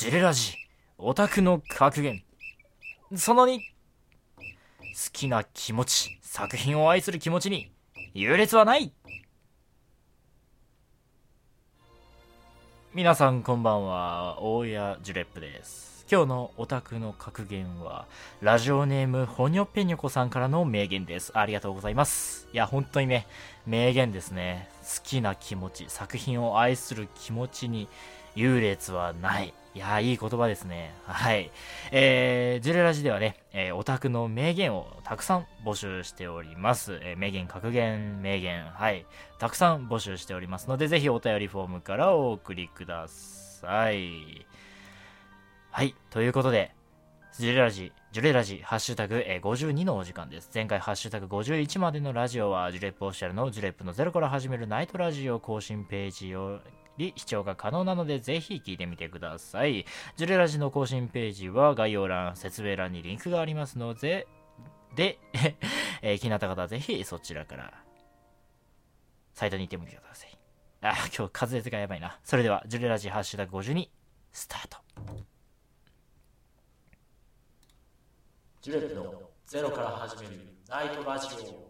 ジュレラジオタクの格言。その2好きな気持ち作品を愛する気持ちに優劣はない。皆さんこんばんは大谷ジュレップです。今日のオタクの格言はラジオネームほにょぺにょこさんからの名言です。ありがとうございます。いや本当にね名言ですね。好きな気持ち作品を愛する気持ちに優劣はない。いやいい言葉ですね。はい。えー、ジュレラジではね、えー、オタクの名言をたくさん募集しております。えー、名言、格言、名言、はい。たくさん募集しておりますので、ぜひお便りフォームからお送りください。はい。ということで、ジュレラジ、ジュレラジ、ハッシュタグ、えー、52のお時間です。前回、ハッシュタグ51までのラジオは、ジュレップオフィシャルのジュレップのゼロから始めるナイトラジオ更新ページをり視聴が可能なのでぜひ聞いてみてください。ジュレラジの更新ページは概要欄、説明欄にリンクがありますので、で、えー、気になった方はぜひそちらからサイトに行ってみてください。あ、今日滑舌がやばいな。それでは、ジュレラジハッシュタグ52、スタート。ジュレットのゼロから始めるナイトラジオ。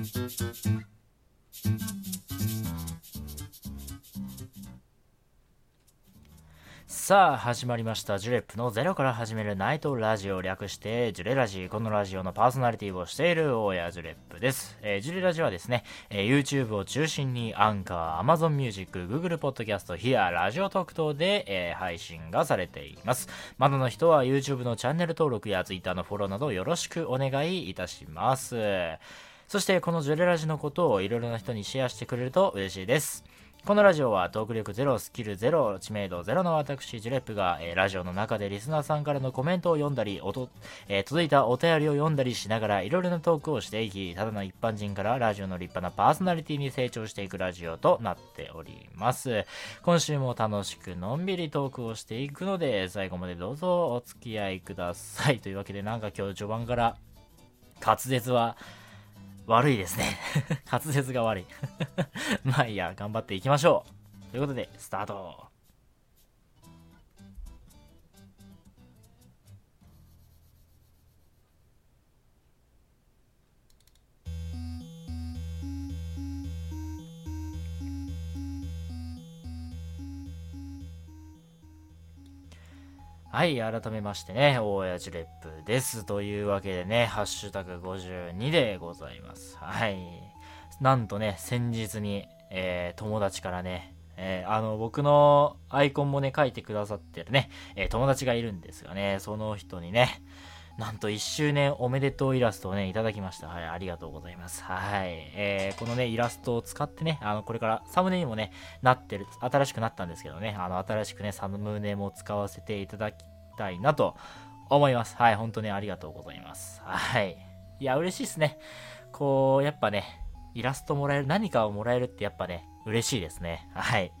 さあ始まりました。ジュレップのゼロから始めるナイトラジオ略してジュレラジこのラジオのパーソナリティをしている大谷ジュレップです、えー、ジュレラジはですね、えー、YouTube を中心にアンカー Amazon Music Google Podcast ヒアラジオ特等で、えー、配信がされています。まだの人は YouTube のチャンネル登録や Twitter のフォローなどよろしくお願いいたします。そしてこのジュレラジのことをいろいろな人にシェアしてくれると嬉しいです。このラジオはトーク力ゼロ、スキルゼロ、知名度ゼロの私、ジュレップが、えー、ラジオの中でリスナーさんからのコメントを読んだり、音えー、届いたお便りを読んだりしながら、いろいろなトークをしていき、ただの一般人からラジオの立派なパーソナリティに成長していくラジオとなっております。今週も楽しくのんびりトークをしていくので、最後までどうぞお付き合いください。というわけで、なんか今日序盤から滑舌は、悪いですね 滑舌が悪い まあいいや、頑張っていきましょう。ということで、スタート。はい、改めましてね、大親父レップです。というわけでね、ハッシュタグ52でございます。はい。なんとね、先日に、えー、友達からね、えー、あの、僕のアイコンもね、書いてくださってるね、えー、友達がいるんですがね、その人にね、なんと1周年おめでとうイラストをね、いただきました。はい、ありがとうございます。はい。えー、このね、イラストを使ってね、あの、これからサムネにもね、なってる、新しくなったんですけどね、あの、新しくね、サムネも使わせていただきたいなと思います。はい、本当にありがとうございます。はい。いや、嬉しいっすね。こう、やっぱね、イラストもらえる、何かをもらえるってやっぱね、嬉しいですね。はい。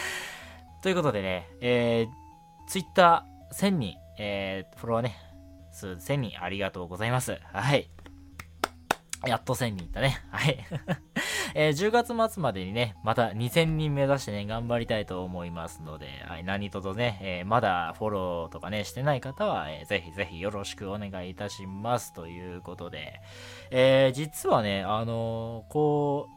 ということでね、えー、Twitter 1000人、えー、フォロワーね、数1000人ありがとうございます。はい。やっと1000人いったね。はい。えー、10月末までにね、また2000人目指してね、頑張りたいと思いますので、はい、何とぞね、えー、まだフォローとかね、してない方は、えー、ぜひぜひよろしくお願いいたします。ということで、えー、実はね、あのー、こう、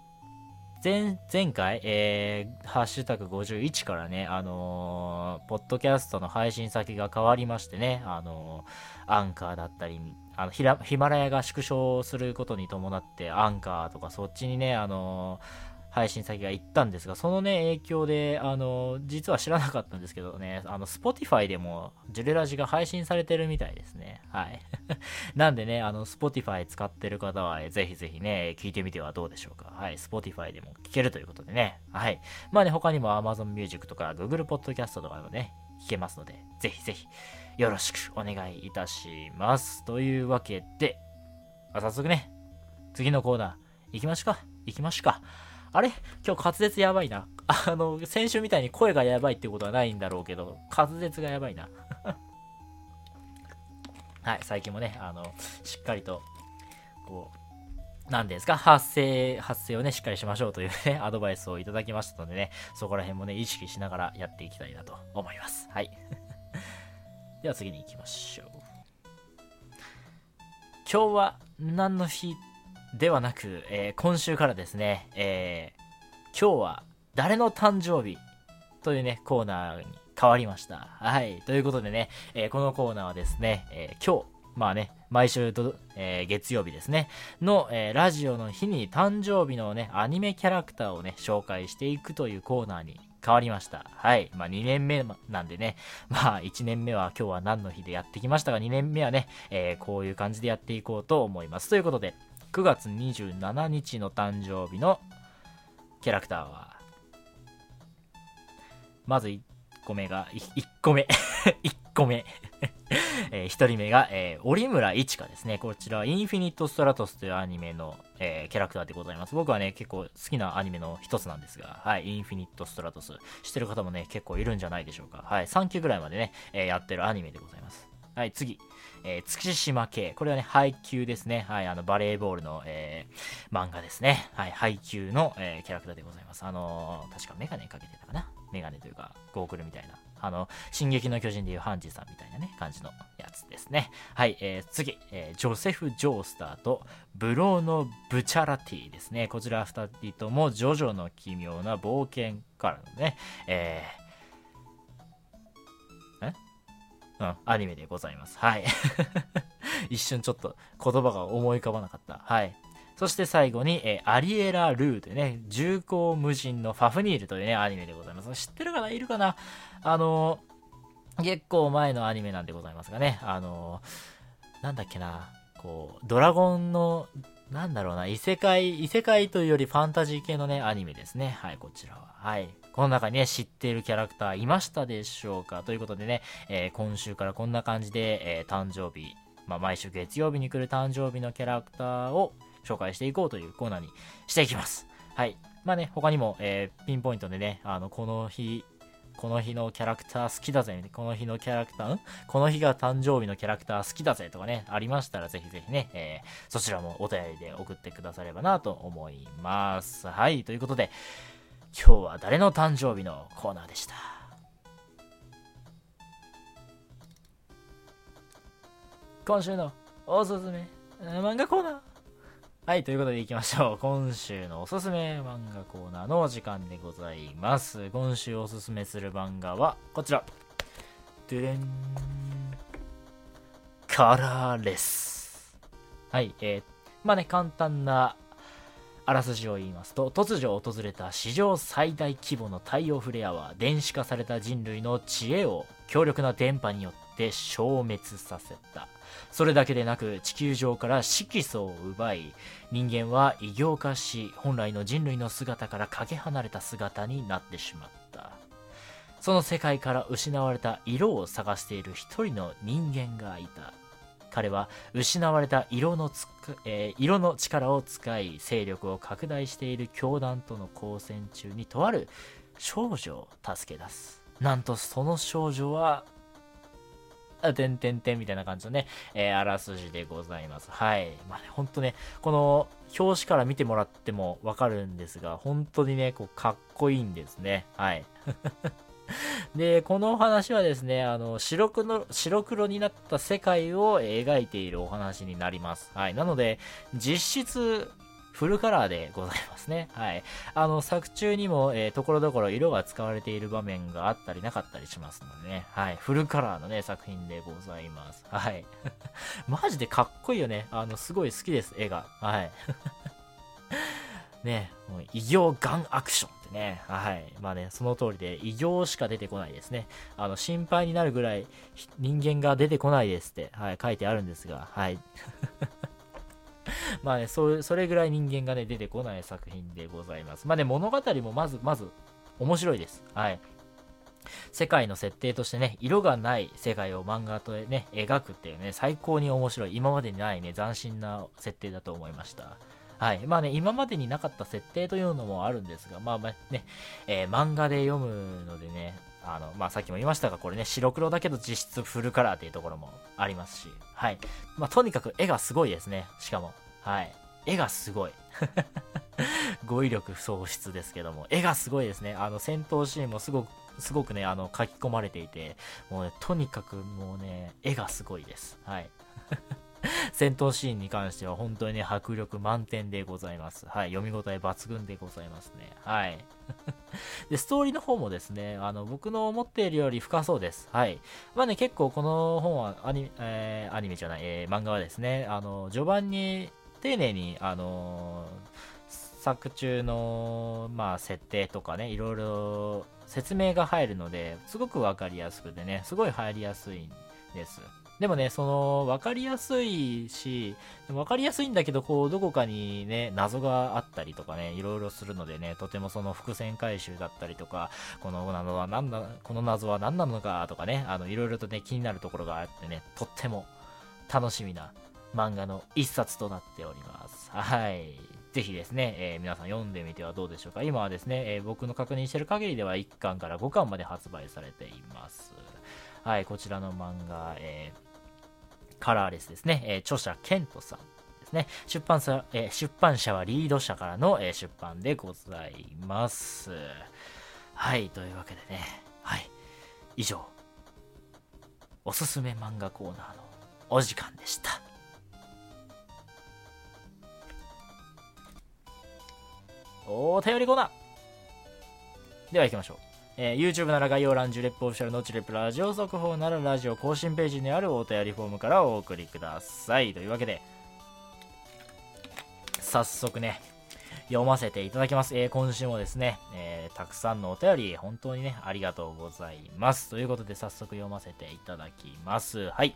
前、前回、えー、ハッシュタグ51からね、あのー、ポッドキャストの配信先が変わりましてね、あのー、アンカーだったり、あのヒマラヤが縮小することに伴って、アンカーとかそっちにね、あの配信先が行ったんですが、そのね、影響で、あの、実は知らなかったんですけどね、あの、Spotify でも、ジュレラジが配信されてるみたいですね。はい。なんでね、あの、Spotify 使ってる方は、ぜひぜひね、聞いてみてはどうでしょうか。はい。Spotify でも聞けるということでね。はい。まあね、他にも Amazon Music とか Google Podcast とかでもね、聞けますので、ぜひぜひ、よろしくお願いいたします。というわけで、早速ね、次のコーナー、行きましょうか。行きましょうか。あれ？今日滑舌やばいな。あの、先週みたいに声がやばいってことはないんだろうけど、滑舌がやばいな。はい、最近もね、あの、しっかりと、こう、何ですか、発声、発声をね、しっかりしましょうというね、アドバイスをいただきましたのでね、そこら辺もね、意識しながらやっていきたいなと思います。はい。では次に行きましょう。今日は何の日ではなく、えー、今週からですね、えー、今日は誰の誕生日というね、コーナーに変わりました。はい。ということでね、えー、このコーナーはですね、え今日、まあね、毎週と、え月曜日ですね、の、えラジオの日に誕生日のね、アニメキャラクターをね、紹介していくというコーナーに変わりました。はい。まあ2年目なんでね、まあ1年目は今日は何の日でやってきましたが、2年目はね、えー、こういう感じでやっていこうと思います。ということで、9月27日の誕生日のキャラクターは、まず1個目が、1個目 1個目 えー、1人目が、えー、折村一花ですね。こちら、インフィニット・ストラトスというアニメの、えー、キャラクターでございます。僕はね、結構好きなアニメの一つなんですが、はい、インフィニット・ストラトス。知ってる方もね、結構いるんじゃないでしょうか。はい、3期ぐらいまでね、えやってるアニメでございます。はい、次。えー、月島系。これはね、配給ですね。はい、あの、バレーボールの、えー、漫画ですね。はい、配給の、えー、キャラクターでございます。あのー、確かメガネかけてたかな。メガネというか、ゴーグルみたいな。あの、進撃の巨人でいうハンジさんみたいなね、感じのやつですね。はい、えー、次、えー、ジョセフ・ジョースターとブローノ・ブチャラティですね。こちら二人とも、ジョジョの奇妙な冒険からのね、えー、うん、アニメでございます。はい。一瞬ちょっと言葉が思い浮かばなかった。はい。そして最後に、えー、アリエラ・ルーでね、重厚無人のファフニールというね、アニメでございます。知ってる方いるかな？あのー、結構前のアニメなんでございますがね、あのー、なんだっけな、こう、ドラゴンの、なんだろうな、異世界、異世界というよりファンタジー系のね、アニメですね。はい、こちらは。はい。この中にね、知っているキャラクターいましたでしょうか？ということでね、えー、今週からこんな感じで、えー、誕生日、まあ、毎週月曜日に来る誕生日のキャラクターを紹介していこうというコーナーにしていきます。はい。まあね、他にも、えー、ピンポイントでね、あの、この日、この日のキャラクター好きだぜ、この日のキャラクター、ん？この日が誕生日のキャラクター好きだぜとかね、ありましたらぜひぜひね、えー、そちらもお便りで送ってくださればなと思います。はい、ということで、今日は誰の誕生日のコーナーでした？今週のおすすめ漫画コーナーはい、ということでいきましょう。今週のおすすめ漫画コーナーのお時間でございます。今週おすすめする漫画はこちら。ドゥレン。カラーレス。はい、えー、まあね、簡単なあらすじを言いますと突如訪れた史上最大規模の太陽フレアは電子化された人類の知恵を強力な電波によって消滅させた。それだけでなく地球上から色素を奪い人間は異形化し本来の人類の姿からかけ離れた姿になってしまった。その世界から失われた色を探している一人の人間がいた。彼は失われた色のつえー、色の力を使い勢力を拡大している教団との交戦中にとある少女を助け出すなんとその少女は、てんてんてんみたいな感じのね、えー、あらすじでございます。はい。まあね、ほんとね、この表紙から見てもらってもわかるんですが、本当にね、こう、かっこいいんですね。はい。で、このお話はですね、あの、白黒、白黒になった世界を描いているお話になります。はい。なので、実質、フルカラーでございますね。はい。あの、作中にも、えー、ところどころ色が使われている場面があったりなかったりしますのでね。はい。フルカラーのね、作品でございます。はい。マジでかっこいいよね。あの、すごい好きです、絵が。はい。ね、もう異形ガンアクションってね、はい。まあね、その通りで異形しか出てこないですね。あの、心配になるぐらい人間が出てこないですって、はい、書いてあるんですが、はい。まあね、そそれぐらい人間がね、出てこない作品でございます。まあね、物語もまず、まず、面白いです。はい。世界の設定としてね、色がない世界を漫画とね、描くっていうね、最高に面白い、今までにないね、斬新な設定だと思いました。はい。まあね、今までになかった設定というのもあるんですが、まあまあね、えー、漫画で読むのでね、あの、まあさっきも言いましたが、これね、白黒だけど実質フルカラーっていうところもありますし、はい。まあとにかく絵がすごいですね、しかも。はい。絵がすごい。語彙力喪失ですけども、絵がすごいですね。あの、戦闘シーンもすごく、すごくね、あの、書き込まれていて、もうね、とにかくもうね、絵がすごいです。はい。戦闘シーンに関しては本当にね、迫力満点でございます。はい。読み応え抜群でございますね。はい。で、ストーリーの方もですね、あの、僕の思っているより深そうです。はい。まあね、結構この本はアニメ,、えー、アニメじゃない、えー、漫画はですね、あの、序盤に丁寧に、あの作中の、まあ、設定とかね、いろいろ説明が入るので、すごくわかりやすくてね、すごい入りやすいんです。でもね、その、わかりやすいし、わかりやすいんだけど、こう、どこかにね、謎があったりとかね、いろいろするのでね、とてもその伏線回収だったりとか、この謎は何だ、この謎は何なのかとかね、あの、いろいろとね、気になるところがあってね、とっても楽しみな漫画の一冊となっております。はい。ぜひですね、えー、皆さん読んでみてはどうでしょうか。今はですね、えー、僕の確認してる限りでは1巻から5巻まで発売されています。はい、こちらの漫画、えー、カラーレスですね、え著者ケントさんですね。出版社、え出版社はリード社からの、え出版でございます。はい、というわけでね、はい、以上、おすすめ漫画コーナーのお時間でした。お便りコーナーでは行きましょう。えー、YouTube なら概要欄、ジュレップオフィシャルのチュレップラジオ速報ならラジオ更新ページにあるお便りフォームからお送りください。というわけで、早速ね、読ませていただきます。えー、今週もですね、えー、たくさんのお便り、本当にね、ありがとうございます。ということで、早速読ませていただきます。はい。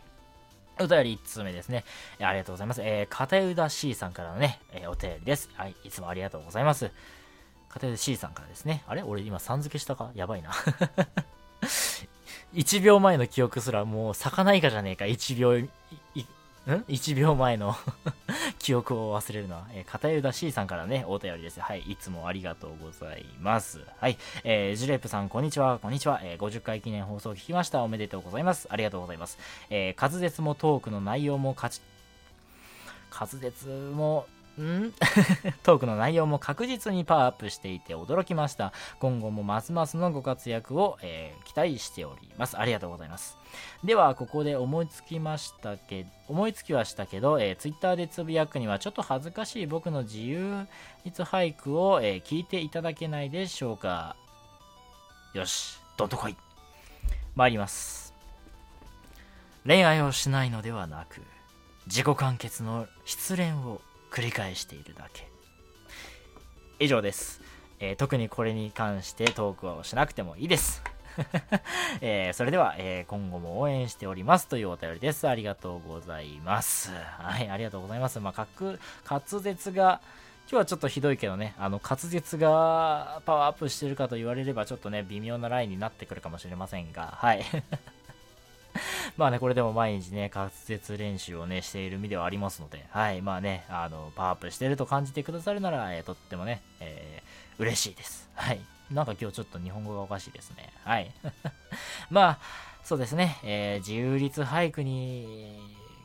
お便り1通目ですね。ありがとうございます。えー、片枝 C さんからのね、え、お便りです。はい、いつもありがとうございます。片枝 C さんからですね。あれ？俺今さん付けしたか？やばいな。1秒前の記憶すらもう魚イカじゃねえか。1秒、ん ?1 秒前の 記憶を忘れるのは、えー、片枝 C さんからね、お便りです。はい、いつもありがとうございます。はい、えー、ジュレップさん、こんにちは、こんにちは。えー、50回記念放送を聞きました。おめでとうございます。ありがとうございます。えー、滑舌もトークの内容も勝ち、滑舌もん？トークの内容も確実にパワーアップしていて驚きました。今後もますますのご活躍を、えー、期待しております。ありがとうございます。では、ここで思いつきましたけど、思いつきはしたけど、えー、Twitter でつぶやくにはちょっと恥ずかしい僕の自由律俳句を、えー、聞いていただけないでしょうか。よし、どんとこい。参ります。恋愛をしないのではなく、自己完結の失恋を繰り返しているだけ以上です、えー、特にこれに関してトークをしなくてもいいです えー、それでは、えー、今後も応援しておりますというお便りです。ありがとうございます。はい、ありがとうございます。まあ、滑舌が、今日はちょっとひどいけどね、あの、滑舌がパワーアップしてるかと言われれば、ちょっとね、微妙なラインになってくるかもしれませんが、はい。まあね、これでも毎日ね、滑舌練習をね、している身ではありますので、はい、まあね、あの、パワーアップしてると感じてくださるなら、えー、とってもね、えー、嬉しいです。はい。なんか今日ちょっと日本語がおかしいですね。はい。まあ、そうですね、えー、自由律俳句に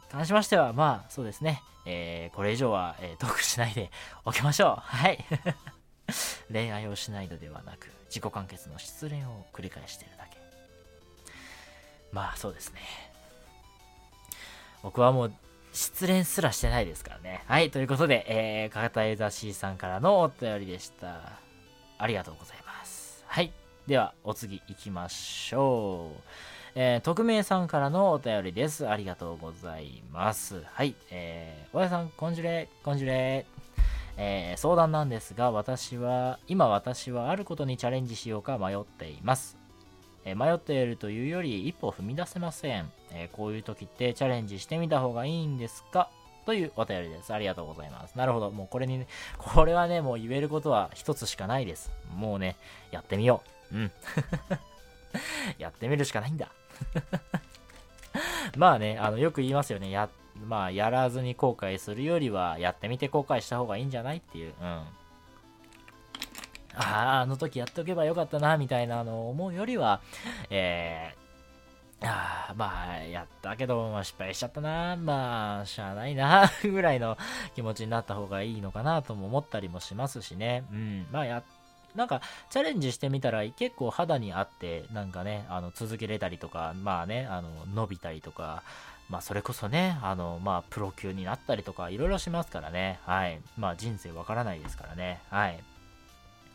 関しましては、まあ、そうですね、えー、これ以上は、えー、トークしないでおきましょう。はい。恋愛をしないのではなく、自己完結の失恋を繰り返しているだけ。まあそうですね。僕はもう失恋すらしてないですからね。はい、ということで、えー、片枝 C さんからのお便りでした。ありがとうございます。はい。では、お次行きましょう。えー、匿名さんからのお便りです。ありがとうございます。はい。えー、おやさん、こんじゅれ、こんじゅれ。えー、相談なんですが、私は、今私はあることにチャレンジしようか迷っています。え迷っているというより一歩踏み出せません、えこういう時ってチャレンジしてみた方がいいんですか？というお便りです。ありがとうございます。なるほど。もうこれにね、これはね、もう言えることは一つしかないです。もうね、やってみよう。うん。やってみるしかないんだ。まあね、あの、よく言いますよね。や、まあ、やらずに後悔するよりは、やってみて後悔した方がいいんじゃない？っていう、うん。ああ、あの時やっておけばよかったな、みたいなの思うよりは、えー、ああ、まあ、やったけど、まあ、失敗しちゃったな、まあ、しゃあないな、ぐらいの気持ちになった方がいいのかなとも思ったりもしますしね。うん。まあ、やなんか、チャレンジしてみたら結構肌に合って、なんかね、あの、続けれたりとか、まあね、あの、伸びたりとか、まあ、それこそね、あの、まあ、プロ級になったりとか、いろいろしますからね。はい。まあ、人生わからないですからね。はい。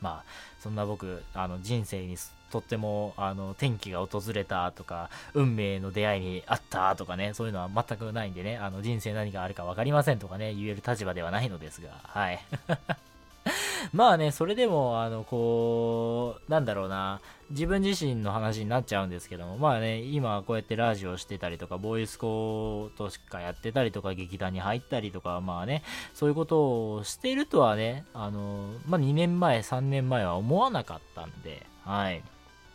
まあ、そんな僕、あの、人生にとっても、あの、天気が訪れたとか、運命の出会いにあったとかね、そういうのは全くないんでね、あの、人生何があるか分かりませんとかね、言える立場ではないのですが、はい。まあね、それでも、あの、こう、なんだろうな、自分自身の話になっちゃうんですけども、まあね、今こうやってラジオしてたりとか、ボーイスコートしかやってたりとか、劇団に入ったりとか、まあね、そういうことをしてるとはね、あの、まあ2年前、3年前は思わなかったんで、はい。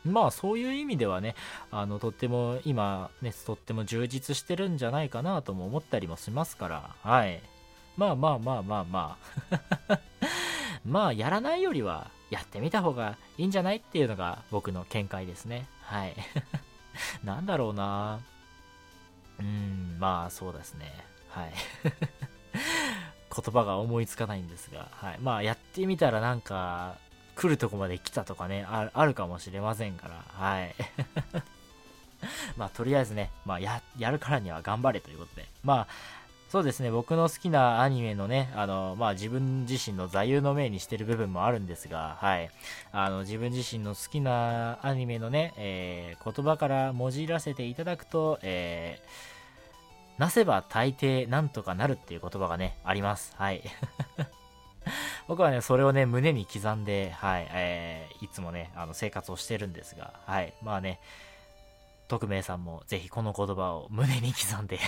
まあそういう意味ではね、あの、とっても今ね、とっても充実してるんじゃないかなとも思ったりもしますから、はい。まあまあまあまあまあ。まあ、やらないよりは、やってみた方がいいんじゃないっていうのが僕の見解ですね。はい。なんだろうなうん、まあ、そうですね。はい。言葉が思いつかないんですが、はい。まあ、やってみたらなんか、来るとこまで来たとかね、あるかもしれませんから、はい。まあ、とりあえずね、まあ、や、やるからには頑張れということで、まあ、そうですね、僕の好きなアニメのね、あの、まあ、自分自身の座右の銘にしてる部分もあるんですが、はい。あの、自分自身の好きなアニメのね、えー、言葉からもじらせていただくと、えー、なせば大抵なんとかなるっていう言葉がね、あります。はい。僕はね、それをね、胸に刻んで、はい、えー、いつもね、あの、生活をしてるんですが、はい。まあね、匿名さんもぜひこの言葉を胸に刻んで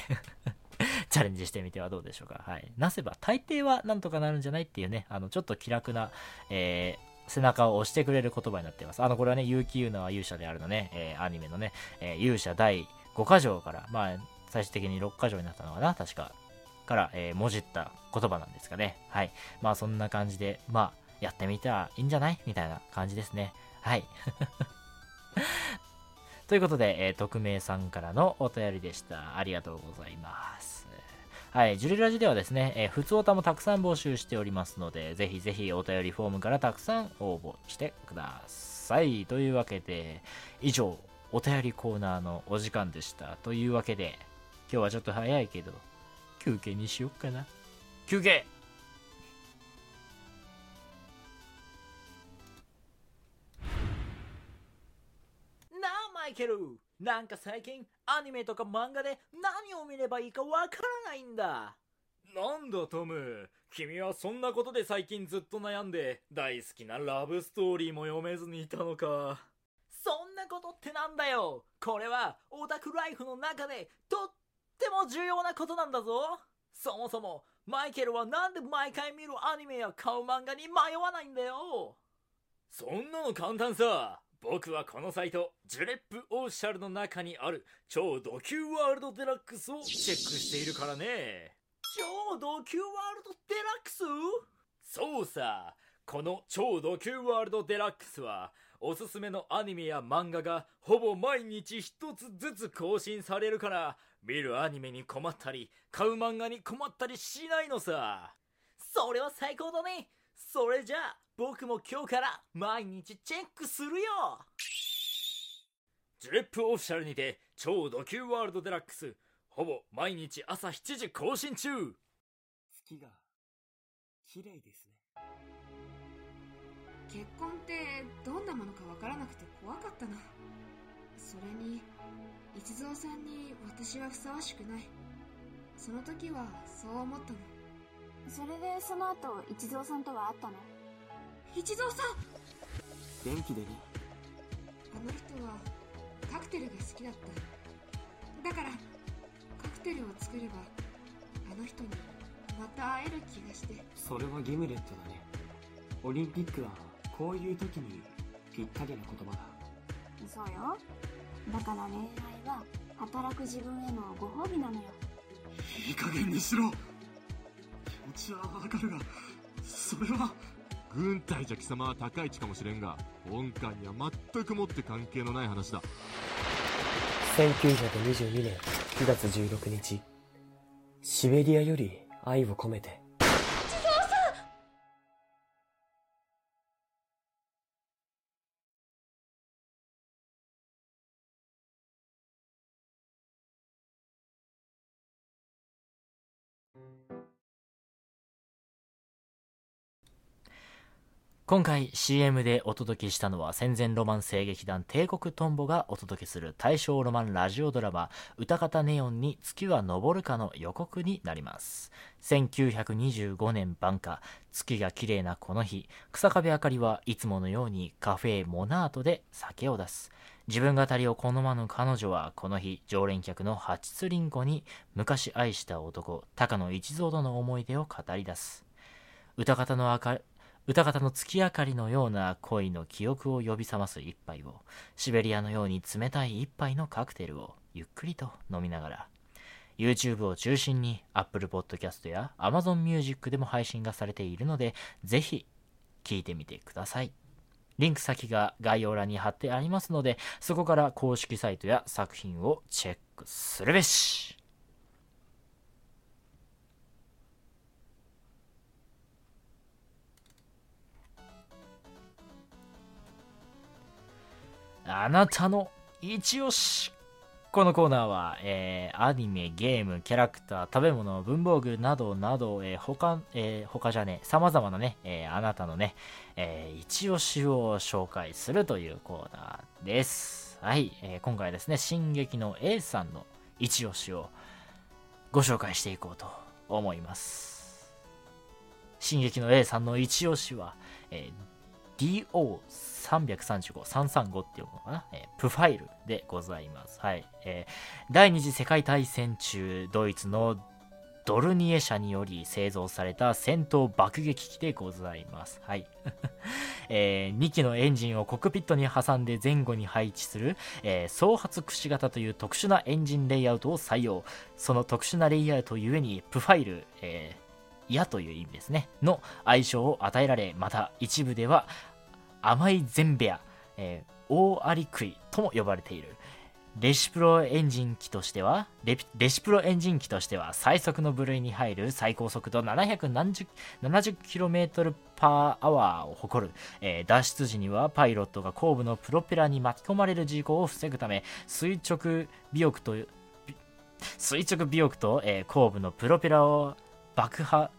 チャレンジしてみてはどうでしょうか。はい。なせば大抵はなんとかなるんじゃないっていうね、あの、ちょっと気楽な、えー、背中を押してくれる言葉になっています。あの、これはね、結城優奈は勇者であるのね、えー、アニメのね、えー、勇者第5箇条から、まあ、最終的に6箇条になったのかな、確か。から、えー、もじった言葉なんですかね。はい。まあ、そんな感じで、まあ、やってみたらいいんじゃない？みたいな感じですね。はい。ということで、えー、匿名さんからのお便りでした。ありがとうございます。はい、ジュリラジではですね、えー、普通歌もたくさん募集しておりますので、ぜひぜひお便りフォームからたくさん応募してください。というわけで、以上、お便りコーナーのお時間でした。というわけで、今日はちょっと早いけど、休憩にしよっかな。休憩イケルなんか最近アニメとか漫画で何を見ればいいかわからないんだ。なんだトム。君はそんなことで最近ずっと悩んで大好きなラブストーリーも読めずにいたのか。そんなことってなんだよ。これはオタクライフの中でとっても重要なことなんだぞ。そもそもマイケルはなんで毎回見るアニメや買う漫画に迷わないんだよ。そんなの簡単さ僕はこのサイト、ジュレップオーシャルの中にある超ド級ワールドデラックスをチェックしているからね。超ド級ワールドデラックスそうさ。この超ド級ワールドデラックスは、おすすめのアニメや漫画がほぼ毎日一つずつ更新されるから、見るアニメに困ったり、買う漫画に困ったりしないのさ。それは最高だね。それじゃあ、僕も今日から毎日チェックするよ。ジュレップオフィシャルにて超ド級ワールドデラックス。ほぼ毎日朝7時更新中。月が綺麗ですね。結婚ってどんなものかわからなくて怖かったな。それに一蔵さんに私はふさわしくない。その時はそう思ったの。それでその後一蔵さんとは会ったの？一蔵さん元気でね。あの人はカクテルが好きだった。だからカクテルを作ればあの人にまた会える気がして。それはギムレットだね。オリンピックはこういう時にぴったりな言葉だ。そうよ。だから恋愛は働く自分へのご褒美なのよ。いい加減にしろ。気持ちはわかるがそれは軍隊じゃ貴様は高い位置かもしれんが本館には全くもって関係のない話だ。1922年9月16日シベリアより愛を込めて今回 CM でお届けしたのは戦前ロマン声劇団帝国トンボがお届けする大正ロマンラジオドラマ歌方ネオンに月は昇るかの予告になります。1925年晩夏月が綺麗なこの日。草壁あかりはいつものようにカフェモナートで酒を出す。自分語りを好まぬ彼女はこの日常連客のハチツリンコに昔愛した男高野一蔵との思い出を語り出す。歌方のあか歌方の月明かりのような恋の記憶を呼び覚ます一杯をシベリアのように冷たい一杯のカクテルをゆっくりと飲みながら YouTube を中心に Apple Podcast や Amazon Music でも配信がされているのでぜひ聞いてみてください。リンク先が概要欄に貼ってありますのでそこから公式サイトや作品をチェックするべし。あなたの一押しこのコーナーは、えー、アニメ、ゲーム、キャラクター、食べ物、文房具などなど、えー、他、えー、他じゃね、様々なね、えー、あなたのね、えー、一押しを紹介するというコーナーです。はい、えー、今回ですね、進撃の A さんの一押しをご紹介していこうと思います。進撃の A さんの一押しは、えー、DO335、335っていうのかな、えー、プファイルでございます。はい。えー、第二次世界大戦中、ドイツのドルニエ社により製造された戦闘爆撃機でございます。はい。えー、2機のエンジンをコックピットに挟んで前後に配置する、えー、総発くし型という特殊なエンジンレイアウトを採用。その特殊なレイアウトゆえに、プファイル、えー、矢という意味ですね、の愛称を与えられ、また一部では、甘いゼンベア、えー、大アリクイとも呼ばれている。レシプロエンジン機としてはレ、レシプロエンジン機としては最速の部類に入る最高速度 770km パーアワーを誇る、えー、脱出時にはパイロットが後部のプロペラに巻き込まれる事故を防ぐため垂直尾翼と垂直尾翼と、えー、後部のプロペラを爆破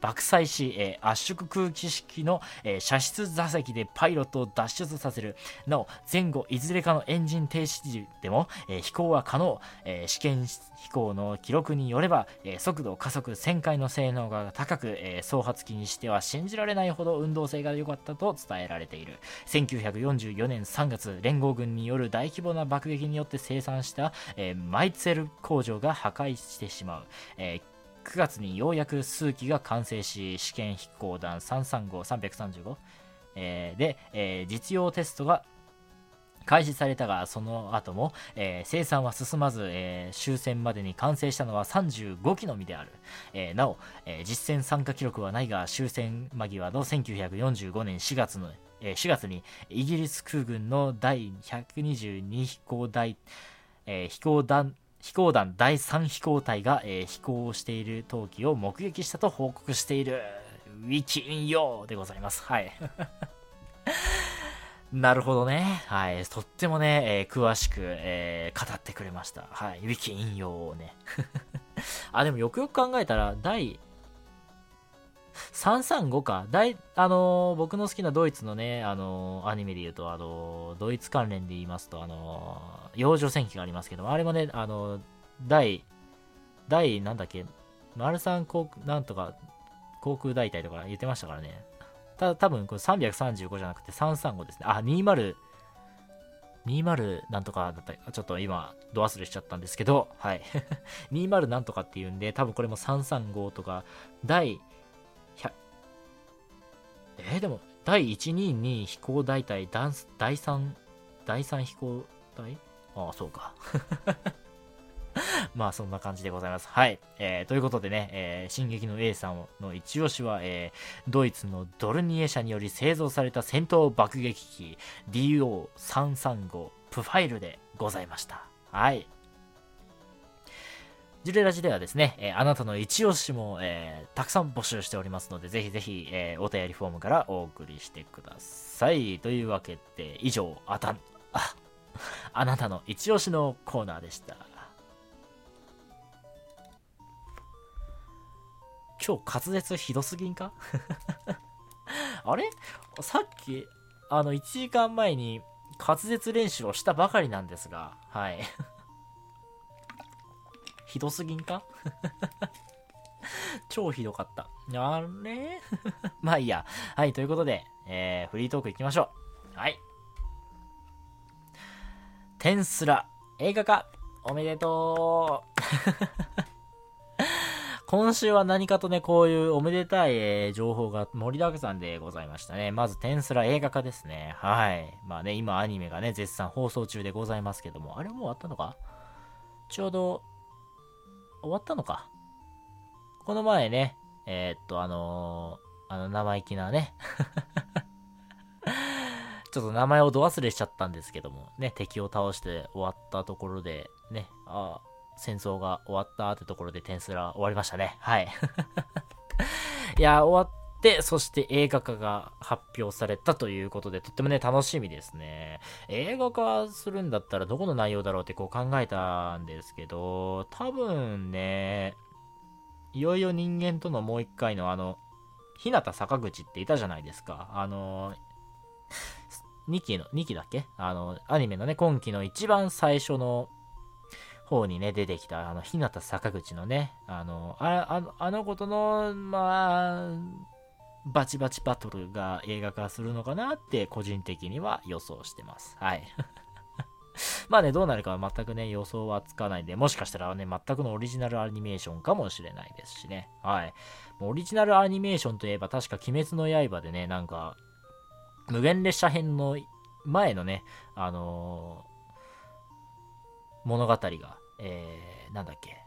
爆砕し、えー、圧縮空気式の、えー、射出座席でパイロットを脱出させる。なお、前後いずれかのエンジン停止時でも、えー、飛行は可能。え試験飛行の記録によれば、え速度、加速、旋回の性能が高く、え総発機にしては信じられないほど運動性が良かったと伝えられている。1944年3月、連合軍による大規模な爆撃によって生産した、えマイツェル工場が破壊してしまう。え9月にようやく数機が完成し、試験飛行弾335、335、えー、で、実用テストが開始されたが、その後も、えー、生産は進まず、えー、終戦までに完成したのは35機のみである。えー、なお、え実戦参加記録はないが、終戦間際の1945年4月の、え4月にイギリス空軍の第122飛行大、え飛行団飛行団第3飛行隊が、えー、飛行をしている陶器を目撃したと報告しているウィキンヨーでございます。はい。なるほどね。はい。とってもね、えー、詳しく、えー、語ってくれました。はい。ウィキ引用をね。あ、でもよくよく考えたら、第335か。大、あのー、僕の好きなドイツのね、あのー、アニメで言うと、あのー、ドイツ関連で言いますと、あの幼女戦記がありますけども、あれもね、あの第、第、なんだっけ、丸三航空、なんとか、航空大隊とか言ってましたからね。ただ、多分これ335じゃなくて335ですね。あ、20、20なんとかだったちょっと今、ド忘れしちゃったんですけど、はい。20なんとかっていうんで、多分これも335とか、第えー、でも、第122飛行大隊第3、第3飛行隊？ああ、そうか。まあそんな感じでございます。はい。えー、ということでね、えー、進撃の A さんの一押しは、えー、ドイツのドルニエ社により製造された戦闘爆撃機 DO335 プファイルでございました。はい。ジュレラジではですね、えあなたの一押しも、えーたくさん募集しておりますので、ぜひぜひ、えーお便りフォームからお送りしてください。というわけで、以上、あたん、あ、あなたの一押しのコーナーでした。今日滑舌ひどすぎんか？あれ？さっき、あの、1時間前に滑舌練習をしたばかりなんですが、はい。ひどすぎんか？超ひどかった。あれ？まあいいや。はい、ということで、えー、フリートーク行きましょう。はい。テンスラ、映画化、おめでとう 今週は何かとね、こういうおめでたい、えー情報が盛りだくさんでございましたね。まず、テンスラ映画化ですね。はい。まあね、今アニメがね、絶賛放送中でございますけども、あれもう終わったのか？ちょうど、終わったのかこの前ね、えーっと、あのーあの、生意気なね、ちょっと名前をど忘れしちゃったんですけども、ね、敵を倒して終わったところで、ね、あ戦争が終わったってところでテンスラ終わりましたね。はい。いや、終わった、そして映画化が発表されたということで、とってもね、楽しみですね。映画化するんだったらどこの内容だろうってこう考えたんですけど、多分ね、いよいよ人間とのもう一回のあの、日向坂口っていたじゃないですか。あの、2期の、2期だっけ？あの、アニメのね、今期の一番最初の方にね、出てきた、あの、日向坂口のね、あの、ああのあの子との、まあ、バチバチバトルが映画化するのかなって、個人的には予想してます。はい。まあね、どうなるかは全くね、予想はつかないんで、もしかしたらね、全くのオリジナルアニメーションかもしれないですしね。はい。オリジナルアニメーションといえば、確か鬼滅の刃でね、なんか、無限列車編の前のね、あのー物語が、えー、なんだっけ、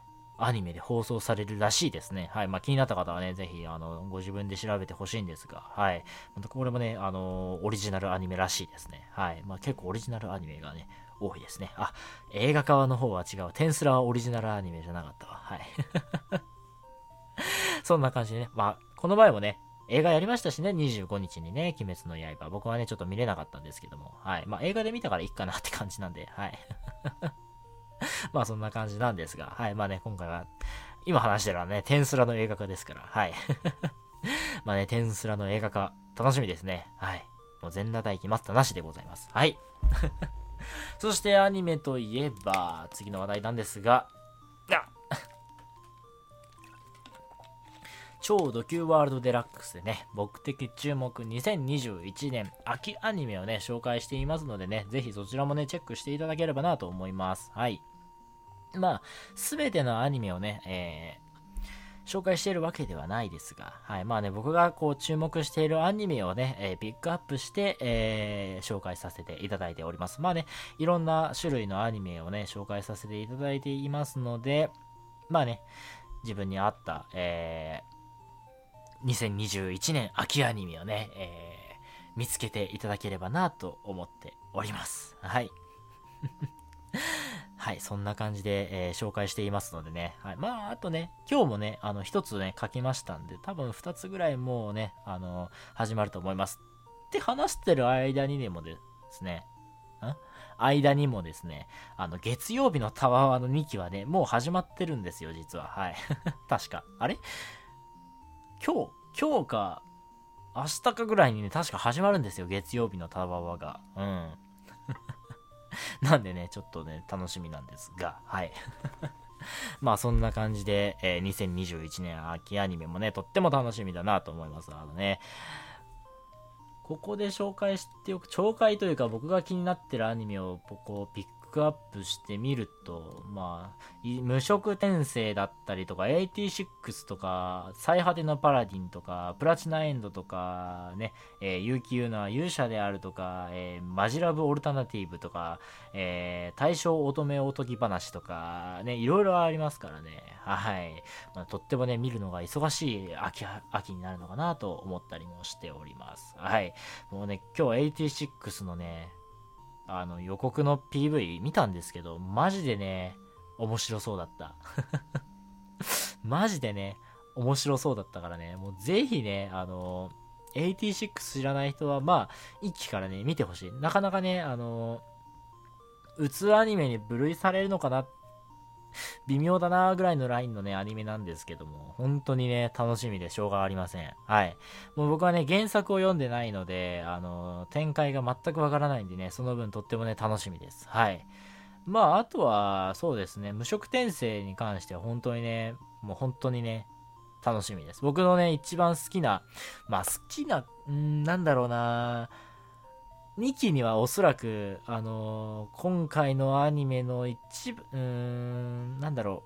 アニメで放送されるらしいですね。はい。まあ、気になった方はね、ぜひ、あの、ご自分で調べてほしいんですが、はい。またこれもね、あのオリジナルアニメらしいですね。はい。まあ、結構オリジナルアニメがね、多いですね。あ、映画化の方は違う。テンスラはオリジナルアニメじゃなかったわ。はい。そんな感じでね。まあ、この前もね、映画やりましたしね、25日にね、鬼滅の刃。僕はね、ちょっと見れなかったんですけども、はい。まあ、映画で見たからいいかなって感じなんで、はい。まあ、そんな感じなんですが、はい。まあね、今回は、今話してるのはね、テンスラの映画化ですから、はい。まあね、テンスラの映画化、楽しみですね。はい。もう全裸待機待ったなしでございます。はい。そしてアニメといえば、次の話題なんですが、あ超ド級ワールドデラックスでね、僕的注目2021年秋アニメをね、紹介していますのでね、ぜひそちらもね、チェックしていただければなと思います。はい。まあ、すべてのアニメをね、えー紹介しているわけではないですが、はい。まあね、僕がこう注目しているアニメをね、えーピックアップして、えー紹介させていただいております。まあね、いろんな種類のアニメをね、紹介させていただいていますので、まあね、自分に合った、えー2021年秋アニメをね、えー見つけていただければなと思っております。はい。はい、そんな感じで、えー紹介していますのでね。はい。まあ、あとね、今日もね、あの、一つね、書きましたんで、多分二つぐらいもうね、あの、始まると思います。って話してる間にでもですね、ん間にもですね、あの、月曜日のタワーの2期はね、もう始まってるんですよ、実は。はい。確か。あれ？今日、今日か、明日かぐらいにね、確か始まるんですよ、月曜日のタワーが。うん。なんでね、ちょっとね、楽しみなんですが、はい。まあそんな感じで、えー2021年秋アニメもね、とっても楽しみだなと思います。あのね、ここで紹介しておく、紹介というか僕が気になってるアニメをここピックアップしてみると、まあ、無色転生だったりとか、86とか、最果てのパラディンとか、プラチナエンドとか、ね、えー、有機有な勇者であるとか、えー、マジラブオルタナティブとか、えー、対象乙女おとぎ話とか、ね、いろいろありますからね。はい。まあ、とってもね、見るのが忙しい秋、秋になるのかなと思ったりもしております。はい。もうね、今日86のね、あの予告の PV 見たんですけど、マジでね、面白そうだった。マジでね、面白そうだったからね、もうぜひね、あの、86知らない人は、まあ、一期からね、見てほしい。なかなかね、あの、うつアニメに分類されるのかな 微妙だなぐらいのラインのね、アニメなんですけども、本当にね、楽しみでしょうがありません。はい。もう僕はね、原作を読んでないので、あの、展開が全くわからないんでね、その分とってもね、楽しみです。はい。まあ、あとは、そうですね、無色転生に関しては本当にね、もう本当にね、楽しみです。僕のね、一番好きな、まあ好きな、んなんだろうな2期にはおそらく、あのー今回のアニメの一部、うーん、なんだろ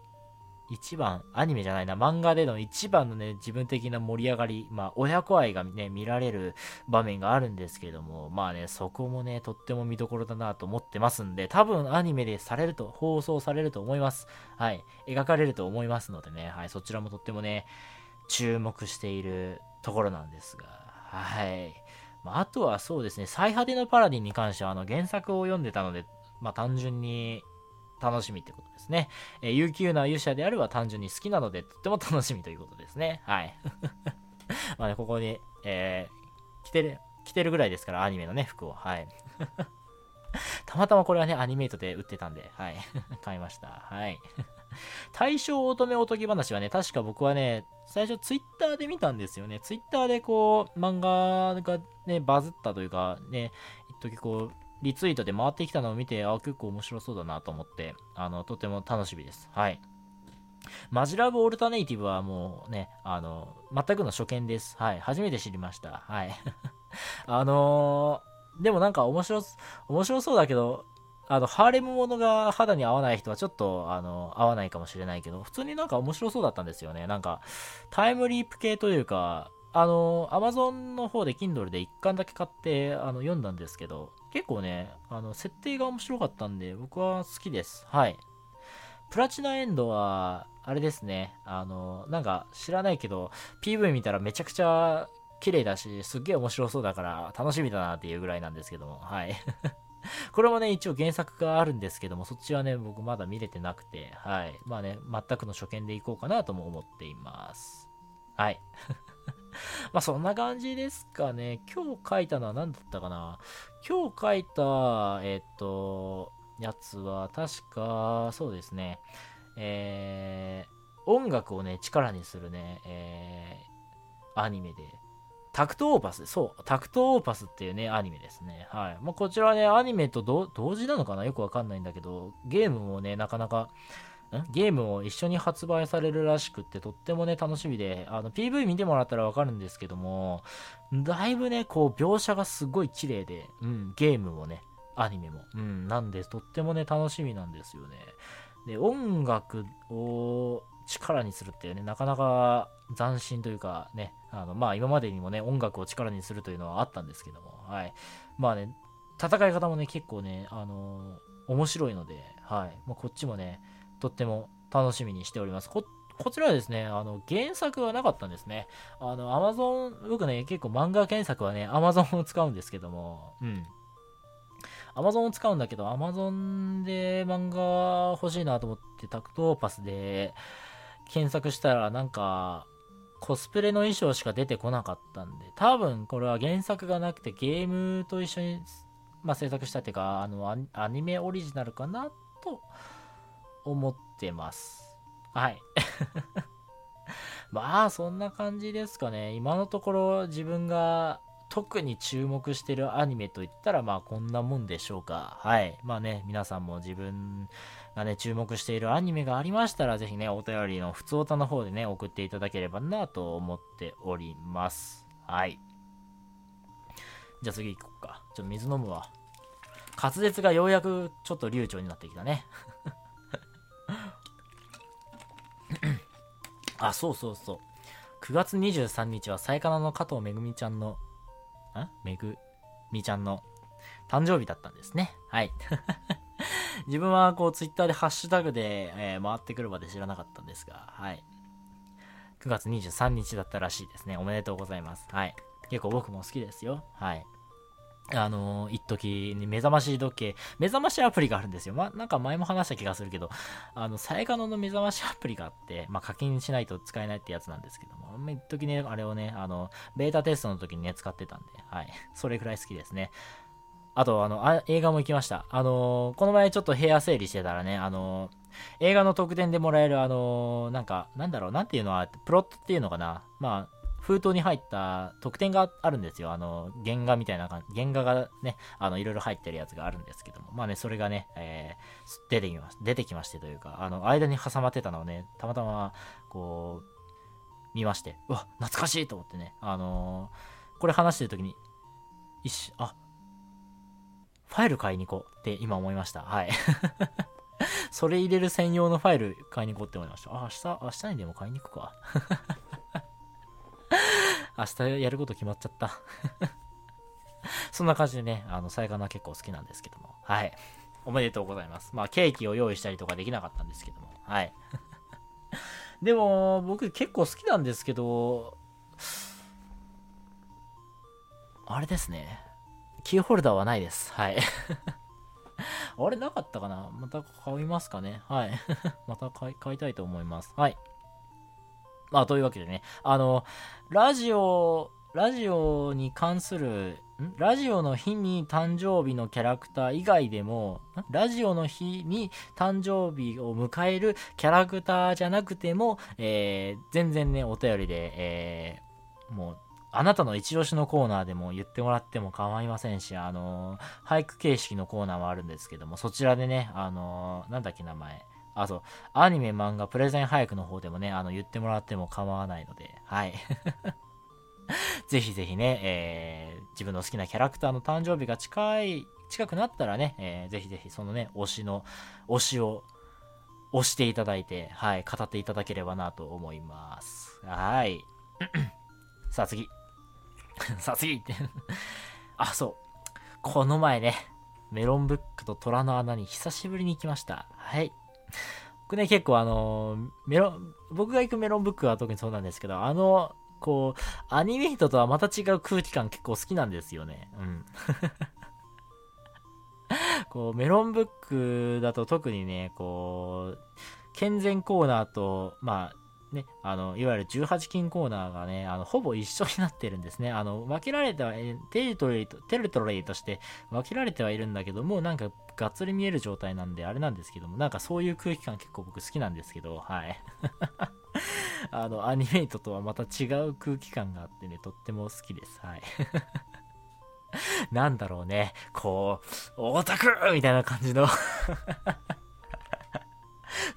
う、一番、アニメじゃないな、漫画での一番のね、自分的な盛り上がり、まあ、親子愛がね、見られる場面があるんですけれども、まあね、そこもね、とっても見どころだなと思ってますんで、多分アニメでされると、放送されると思います。はい。描かれると思いますのでね、はい。そちらもとってもね、注目しているところなんですが、はい。まあ、あとはそうですね、最果てのパラディンに関してはあの原作を読んでたので、まあ単純に楽しみってことですね。えー、悠久な勇者であるは単純に好きなので、とっても楽しみということですね。はい。まあね、ここに、えー、着てる、着てるぐらいですから、アニメのね、服を。はい。たまたまこれはね、アニメイトで売ってたんで、はい。買いました。はい。大正乙女おとぎ話はね、確か僕はね、最初ツイッターで見たんですよね。ツイッターでこう、漫画がね、バズったというか、ね、一時こう、リツイートで回ってきたのを見て、あ、結構面白そうだなと思って、あの、とても楽しみです。はい。マジラブオルタネイティブはもうね、あの、全くの初見です。はい。初めて知りました。はい。あのー、でもなんか面白、面白そうだけど、あの、ハーレムものが肌に合わない人はちょっと、あの、合わないかもしれないけど、普通になんか面白そうだったんですよね。なんか、タイムリープ系というか、あの、アマゾンの方で Kindle で1巻だけ買って、あの、読んだんですけど、結構ね、あの、設定が面白かったんで、僕は好きです。はい。プラチナエンドは、あれですね、あの、なんか知らないけど、PV 見たらめちゃくちゃ綺麗だし、すっげえ面白そうだから楽しみだなっていうぐらいなんですけども、はい。これもね、一応原作があるんですけども、そっちはね、僕まだ見れてなくて、はい。まあね、全くの初見でいこうかなとも思っています。はい。まあそんな感じですかね。今日書いたのは何だったかな？今日書いた、えっと、やつは確か、そうですね。えー、音楽をね、力にするね、えー、アニメで、タクトオーパス、そう、タクトオーパスっていうね、アニメですね。はい。まあ、こちらね、アニメと同時なのかな？よくわかんないんだけど、ゲームもね、なかなか、ん？ゲームを一緒に発売されるらしくって、とってもね、楽しみで、あの、PV 見てもらったらわかるんですけども、だいぶね、こう、描写がすごい綺麗で、うん、ゲームもね、アニメも。うん、なんで、とってもね、楽しみなんですよね。で、音楽を力にするっていうね、なかなか斬新というかね、あの、まあ今までにもね、音楽を力にするというのはあったんですけども、はい。まあね、戦い方もね、結構ね、あのー面白いので、はい。まあ、こっちもね、とっても楽しみにしております。ここちらはですね、あの、原作はなかったんですね。あの、アマゾン、僕ね、結構漫画検索はね、アマゾンを使うんですけども、うん。アマゾンを使うんだけど、アマゾンで漫画欲しいなと思って、タクトーパスで検索したら、なんか、コスプレの衣装しか出てこなかったんで、多分これは原作がなくてゲームと一緒に、まあ、制作したっていうか、あの、アニメオリジナルかなと思ってます。はい。まあ、そんな感じですかね。今のところ自分が特に注目してるアニメといったら、まあこんなもんでしょうか。はい。まあね、皆さんも自分がね、注目しているアニメがありましたら、ぜひね、お便りの普通歌の方でね、送っていただければなと思っております。はい。じゃあ次行こうか。ちょっと水飲むわ。滑舌がようやくちょっと流暢になってきたね。あ、そうそうそう。9月23日は、さやかなの加藤めぐみちゃんの、んめぐみちゃんの誕生日だったんですね。はい。自分はこうツイッターでハッシュタグで、えー回ってくるまで知らなかったんですが、はい。9月23日だったらしいですね。おめでとうございます。はい。結構僕も好きですよ。はい。あのー、一時に目覚まし時計、目覚ましアプリがあるんですよ。ま、なんか前も話した気がするけど、あの、さえかのの目覚ましアプリがあって、まあ、課金しないと使えないってやつなんですけども、一時ね、あれをね、あの、ベータテストの時にね、使ってたんで、はい。それぐらい好きですね。あと、あの、あ映画も行きました。あのーこの前ちょっと部屋整理してたらね、あのー映画の特典でもらえる、あのーなんか、なんだろう、なんていうのは、プロットっていうのかな。まあ、封筒に入った特典があるんですよ。あの、原画みたいな感じ、原画がね、あの、いろいろ入ってるやつがあるんですけども。まあね、それがね、えー出てきまし出てきましてというか、あの、間に挟まってたのをね、たまたま、こう、見まして、うわ、懐かしいと思ってね、あのーこれ話してる時に、一瞬、あ、ファイル買いに行こうって今思いました。はい。それ入れる専用のファイル買いに行こうって思いました。あ、明日、明日にでも買いに行くか。明日やること決まっちゃった。そんな感じでね、あの、さやかな結構好きなんですけども。はい。おめでとうございます。まあ、ケーキを用意したりとかできなかったんですけども。はい。でも、僕結構好きなんですけど、あれですね。キーホルダーはないです。はい。あれなかったかな？また買いますかね？はい。また買い買いたいと思います。はい。まあ、というわけでね、あの、ラジオ、ラジオに関する、ん？ラジオの日に誕生日のキャラクター以外でも、ん？ラジオの日に誕生日を迎えるキャラクターじゃなくても、えー全然ね、お便りで、えーもう、あなたの一押しのコーナーでも言ってもらっても構いませんし、あの俳句形式のコーナーもあるんですけども、そちらでね、あのなんだっけ名前。あ、そう、アニメ、漫画、プレゼン俳句の方でもね、あの、言ってもらっても構わないので、はい。ぜひぜひね、えー自分の好きなキャラクターの誕生日が近い、近くなったらね、えーぜひぜひそのね、推しの、推しを、押していただいて、はい、語っていただければなと思います。はい。さあ次。さあ次って。あ、そう。この前ね、メロンブックと虎の穴に久しぶりに行きました。はい。僕ね、結構あのメロン、僕が行くメロンブックは特にそうなんですけど、あの、こう、アニメイトとはまた違う空気感結構好きなんですよね。うん。こう、メロンブックだと特にね、こう、健全コーナーと、まあ、ね、あの、いわゆる18金コーナーがね、あの、ほぼ一緒になってるんですね。あの、分けられては、テリトリーと、テリトリーとして分けられてはいるんだけども、なんか、がっつり見える状態なんで、あれなんですけども、なんかそういう空気感結構僕好きなんですけど、はい。あの、アニメイトとはまた違う空気感があってね、とっても好きです。はい。なんだろうね、こう、オタクみたいな感じの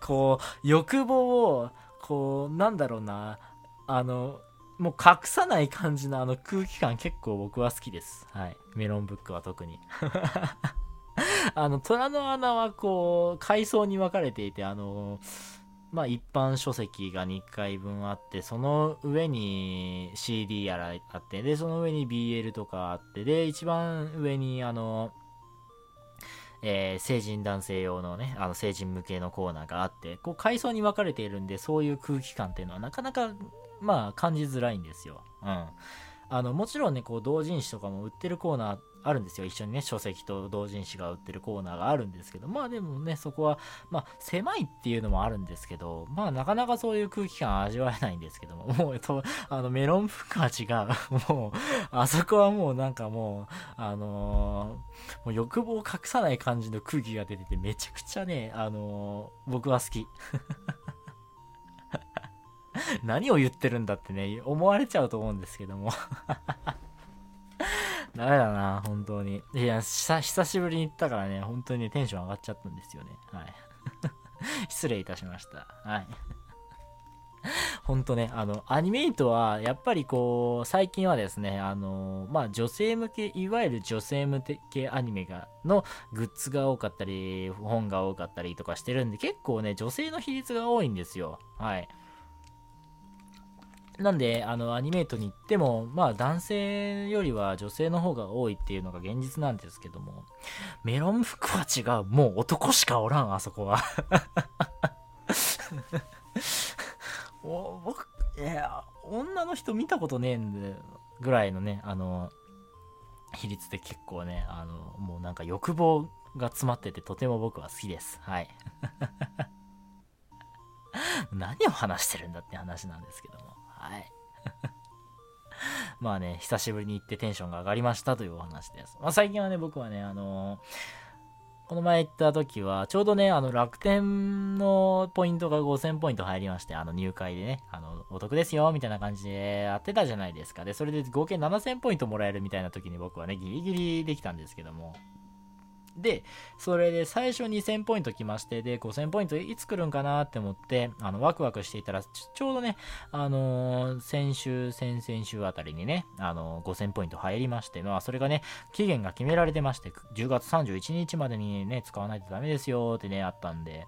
こう、欲望を、こう、なんだろうな、あの、もう隠さない感じのあの空気感結構僕は好きです。はい。メロンブックは特に。あの、虎の穴はこう、階層に分かれていて、あの、まあ一般書籍が2回分あって、その上に CD やらあって、で、その上に BL とかあって、で、一番上にあの、えー成人男性用のね、あの成人向けのコーナーがあって、こう階層に分かれているんで、そういう空気感っていうのはなかなか、まあ感じづらいんですよ。うん。あの、もちろんね、こう同人誌とかも売ってるコーナーあるんですよ。一緒にね、書籍と同人誌が売ってるコーナーがあるんですけど、まあでもね、そこは、まあ狭いっていうのもあるんですけど、まあなかなかそういう空気感味わえないんですけども、もう、とあの、メロンブックは違う。もう、あそこはもうなんかもう、あのーもう欲望を隠さない感じの空気が出てて、めちゃくちゃね、あのー僕は好き。何を言ってるんだってね、思われちゃうと思うんですけども。ダメだな、本当に。いや、久しぶりに行ったからね、本当にね、テンション上がっちゃったんですよね。はい。失礼いたしました。はい。ほんとね、あの、アニメイトは、やっぱりこう、最近はですね、あの、まあ、女性向け、いわゆる女性向けアニメが、のグッズが多かったり、本が多かったりとかしてるんで、結構ね、女性の比率が多いんですよ。はい。なんで、あの、アニメートに行っても、まあ、男性よりは女性の方が多いっていうのが現実なんですけども、メロン服は違う。もう男しかおらん、あそこは。お僕、いや、女の人見たことねえんで、ぐらいのね、あの、比率で結構ね、あの、もうなんか欲望が詰まっててとても僕は好きです。はい。何を話してるんだって話なんですけども。はい。まあね、久しぶりに行ってテンションが上がりましたというお話です。まあ最近はね、僕はね、あのーこの前行った時は、ちょうどね、あの、楽天のポイントが5000ポイント入りまして、あの、入会でね、あの、お得ですよ、みたいな感じでやってたじゃないですか。で、それで合計7000ポイントもらえるみたいな時に僕はね、ギリギリできたんですけども。で、それで最初2000ポイント来まして、で、5000ポイントいつ来るんかなって思って、あの、ワクワクしていたら、ちょうどね、あのー先週、先々週あたりにね、あのー5000ポイント入りまして、まあ、それがね、期限が決められてまして、10月31日までにね、使わないとダメですよってね、あったんで、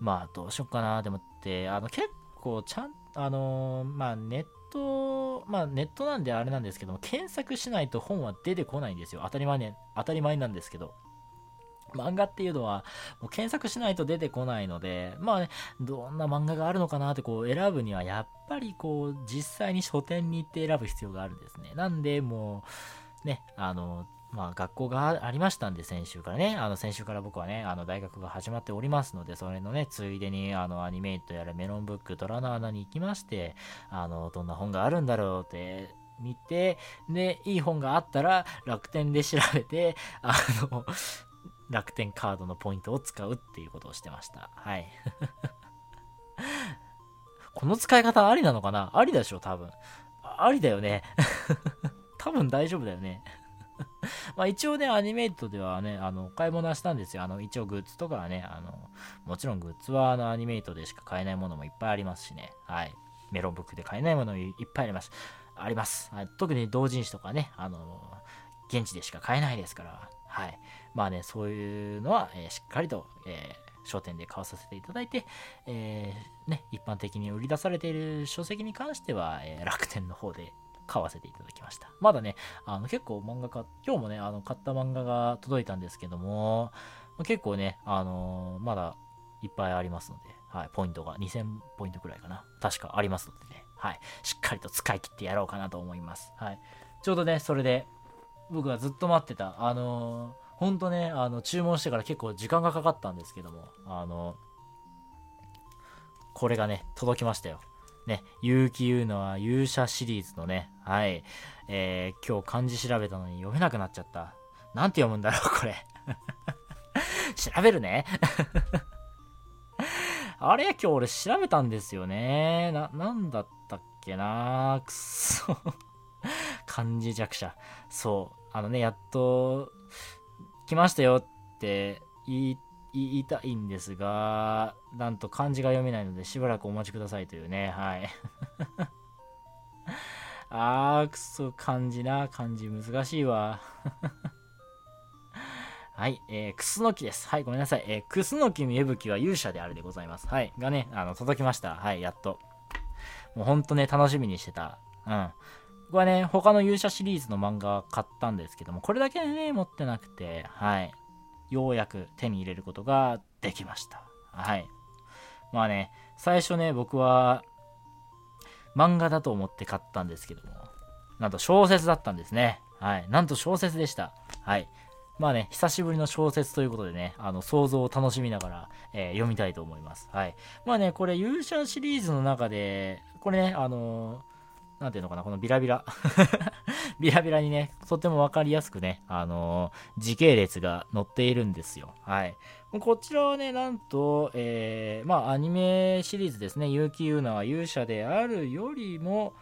まあ、どうしよっかなって思って、あの、結構、ちゃん、あのーまあ、ネット、まあ、ネットなんであれなんですけども、検索しないと本は出てこないんですよ。当たり前ね、当たり前なんですけど。漫画っていうのは、もう検索しないと出てこないので、まあね、どんな漫画があるのかなってこう選ぶには、やっぱりこう、実際に書店に行って選ぶ必要があるんですね。なんで、もう、ね、あの、まあ学校がありましたんで、先週からね、あの先週から僕はね、あの大学が始まっておりますので、それのね、ついでに、あのアニメイトやらメロンブック、虎の穴に行きまして、あの、どんな本があるんだろうって、見て、で、いい本があったら楽天で調べて、あの、楽天カードのポイントを使うっていうことをしてました。はい。この使い方ありなのかな？ありでしょ、多分。ありだよね。多分大丈夫だよね。まあ一応ね、アニメイトではね、あの、お買い物はしたんですよ。あの、一応グッズとかはね、あの、もちろんグッズはあの、アニメイトでしか買えないものもいっぱいありますしね。はい。メロンブックで買えないものいっぱいあります。あります。はい、特に同人誌とかね、あの、現地でしか買えないですから。はい。まあね、そういうのは、えしっかりと、え商店で買わさせていただいて、えーね、一般的に売り出されている書籍に関しては、えー楽天の方で買わせていただきました。まだね、あの結構漫画か、今日もね、あの買った漫画が届いたんですけども、結構ね、あのーまだいっぱいありますので、はい、ポイントが2000ポイントくらいかな。確かありますのでね、はい、しっかりと使い切ってやろうかなと思います。はい。ちょうどね、それで、僕がずっと待ってた、あのーほんとね、あの、注文してから結構時間がかかったんですけども、あの、これがね、届きましたよ。ね、結城優のは勇者シリーズのね、はい、えー、今日漢字調べたのに読めなくなっちゃった。なんて読むんだろう、これ。調べるね。あれ？今日俺調べたんですよね。な、なんだったっけな？くそ。漢字弱者。そう。あのね、やっと、来ましたよって言いたいんですが、なんと漢字が読めないのでしばらくお待ちくださいというね、はい。あー、くそ、漢字な、漢字難しいわ。はい、えー、クスノキです。はい、ごめんなさい。えー、クスノキの息吹は勇者であるでございます。はい、がね、あの、届きました。はい、やっと。もうほんとね、楽しみにしてた。うん。僕はね、他の勇者シリーズの漫画買ったんですけども、これだけね、持ってなくて、はい。ようやく手に入れることができました。はい。まあね、最初ね、僕は、漫画だと思って買ったんですけども、なんと小説だったんですね。はい。なんと小説でした。はい。まあね、久しぶりの小説ということでね、あの、想像を楽しみながら、えー読みたいと思います。はい。まあね、これ勇者シリーズの中で、これね、あのーなんていうのかな、このビラビラ。ビラビラにね、とてもわかりやすくね、あのー時系列が載っているんですよ。はい。こちらはね、なんと、えー、まあ、アニメシリーズですね、結城優奈は勇者であるよりも、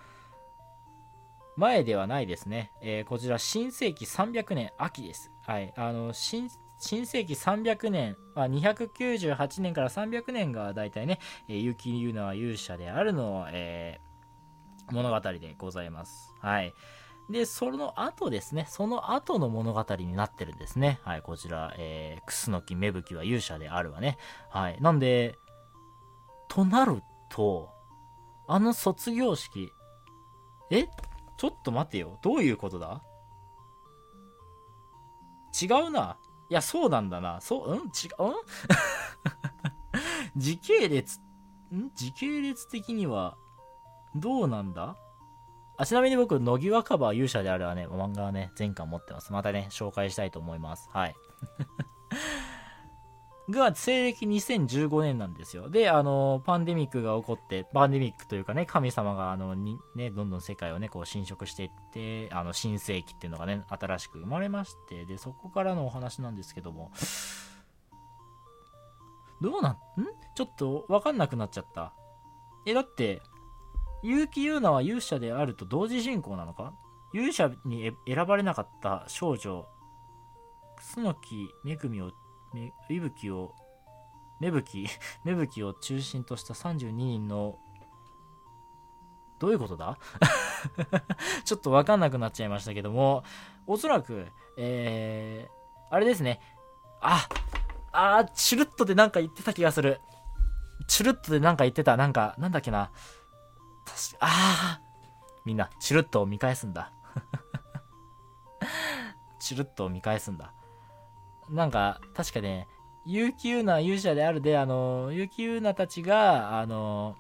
前ではないですね。えーこちら、新世紀300年秋です。はい。あの、新新世紀300年、あ298年から300年が大体ね、えー、結城優奈は勇者であるの、えー、物語でございます。はい。で、その後ですね、その後の物語になってるんですね。はい、こちら、えー、クスノキ芽吹は勇者であるわね。はい。なんで、となると、あの卒業式、え？ちょっと待てよ。どういうことだ？違うな。いや、そうなんだな。そう、うん？違う、時系列、ん？時系列的には、どうなんだ？あちなみに僕、乃木若葉勇者であるはね、漫画はね、全巻持ってます。またね、紹介したいと思います。はい。が、西暦2015年なんですよ。で、あの、パンデミックが起こって、パンデミックというかね、神様が、あの、に、ね、どんどん世界をね、こう侵食していって、あの、新世紀っていうのがね、新しく生まれまして、で、そこからのお話なんですけども、どうなん、ん？ちょっとわかんなくなっちゃった。え、だって、結城優奈は勇者であると同時進行なのか？勇者に選ばれなかった少女、楠木めぐみを、め、いぶきを、芽吹、芽吹を中心とした32人の、どういうことだ？ちょっとわかんなくなっちゃいましたけども、おそらく、えー、あれですね。あ、あ、チュルッとでなんか言ってた気がする。チュルッとでなんか言ってた。なんか、なんだっけな。確か、あー。みんな、チュルッと見返すんだ。チュルッと見返すんだ。なんか、確かね、結城優奈勇者であるで、あの、結城優奈たちが、あの、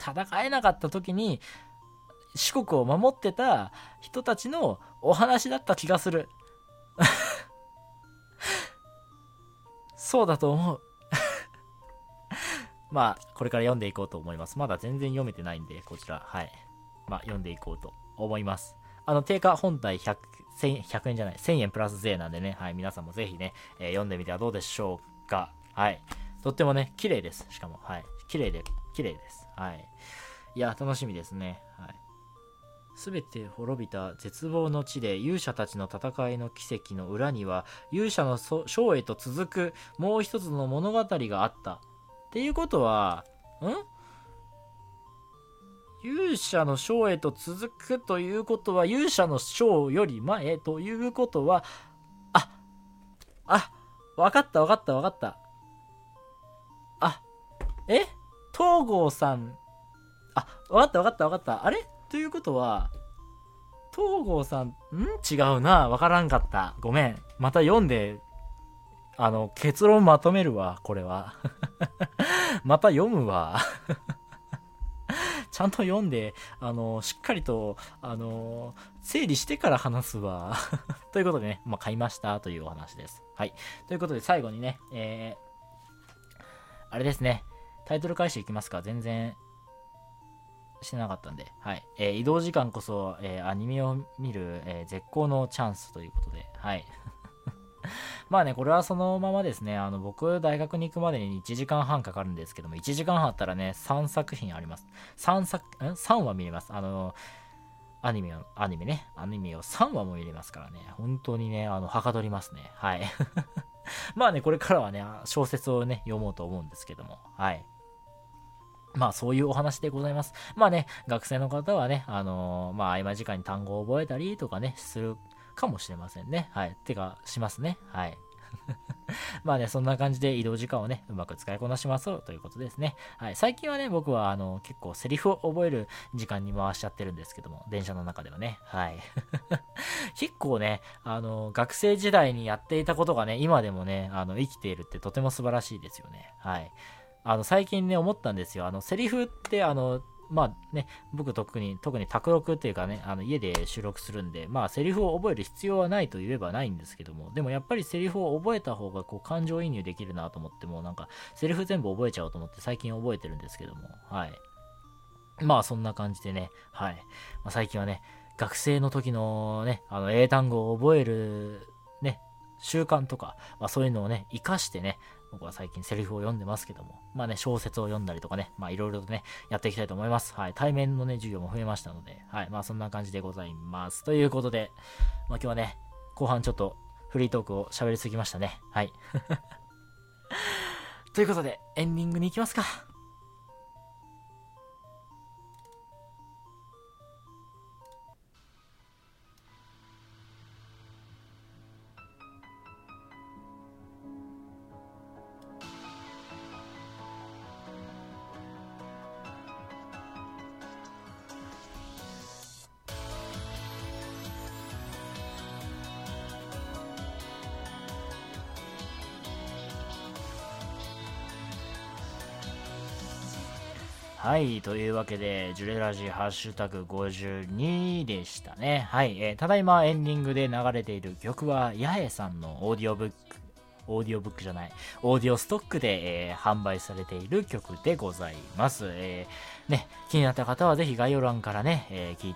戦えなかった時に、四国を守ってた人たちのお話だった気がする。そうだと思う。まあ、これから読んでいこうと思います。まだ全然読めてないんで、こちら、はい。まあ、読んでいこうと思います。あの、定価本体100、100円じゃない、1000円プラス税なんでね、はい、皆さんもぜひね、えー読んでみてはどうでしょうか。はい。とってもね、綺麗です。しかも、はい。綺麗で、綺麗です。はい。いや、楽しみですね。はい。すべて滅びた絶望の地で勇者たちの戦いの奇跡の裏には勇者のそ章へと続くもう一つの物語があった。っていうことは、ん？勇者の章へと続くということは勇者の章より前ということは、あ、あ、わかったわかったわかった。あ、え？東郷さん、あ、わかったわかったわかった。あれ？ということは、東郷さん、ん？違うな。わからんかった。ごめん。また読んで、あの、結論まとめるわ、これは。また読むわ。ちゃんと読んで、あの、しっかりと、あの、整理してから話すわ。ということでね、まあ、買いましたというお話です。はい。ということで、最後にね、えー、あれですね、タイトル返していきますか。全然、してなかったんで、はい。えー移動時間こそ、えーアニメを見る、え絶好のチャンスということで、はい。まあね、これはそのままですね、あの、僕、大学に行くまでに1時間半かかるんですけども、1時間半あったらね、3作品あります。3作、ん ?3 話見れます。あの、アニメを、アニメね、アニメを3話も見れますからね、本当にね、あの、はかどりますね。はい。まあね、これからはね、小説をね、読もうと思うんですけども、はい。まあそういうお話でございます。まあね、学生の方はね、あのーまあ合間時間に単語を覚えたりとかね、するかもしれませんね。はい。てか、しますね。はい。まあね、そんな感じで移動時間をね、うまく使いこなしましょうということですね。はい。最近はね、僕はあの、結構セリフを覚える時間に回しちゃってるんですけども、電車の中ではね。はい。結構ね、あの、学生時代にやっていたことがね、今でもね、あの、生きているってとても素晴らしいですよね。はい。あの、最近ね、思ったんですよ。あの、セリフって、あの、まあね、僕特に、特に卓録っていうかね、あの、家で収録するんで、まあ、セリフを覚える必要はないと言えばないんですけども、でもやっぱりセリフを覚えた方が、こう、感情移入できるなと思って、もうなんか、セリフ全部覚えちゃおうと思って最近覚えてるんですけども、はい。まあ、そんな感じでね、はい。まあ、最近はね、学生の時のね、あの、英単語を覚える、ね、習慣とか、まあそういうのをね、活かしてね、僕は最近セリフを読んでますけども、まあね、小説を読んだりとかね、まあいろいろとね、やっていきたいと思います。はい。対面のね、授業も増えましたので、はい。まあそんな感じでございます。ということで、まあ今日はね、後半ちょっとフリートークを喋りすぎましたね。はい。ということで、エンディングに行きますか。はい。というわけで、ジュレラジハッシュタグ52でしたね。はい。えーただいまエンディングで流れている曲は、八重さんのオーディオブック、オーディオブックじゃない、オーディオストックで、えー販売されている曲でございます。えーね、気になった方はぜひ概要欄からね、え聞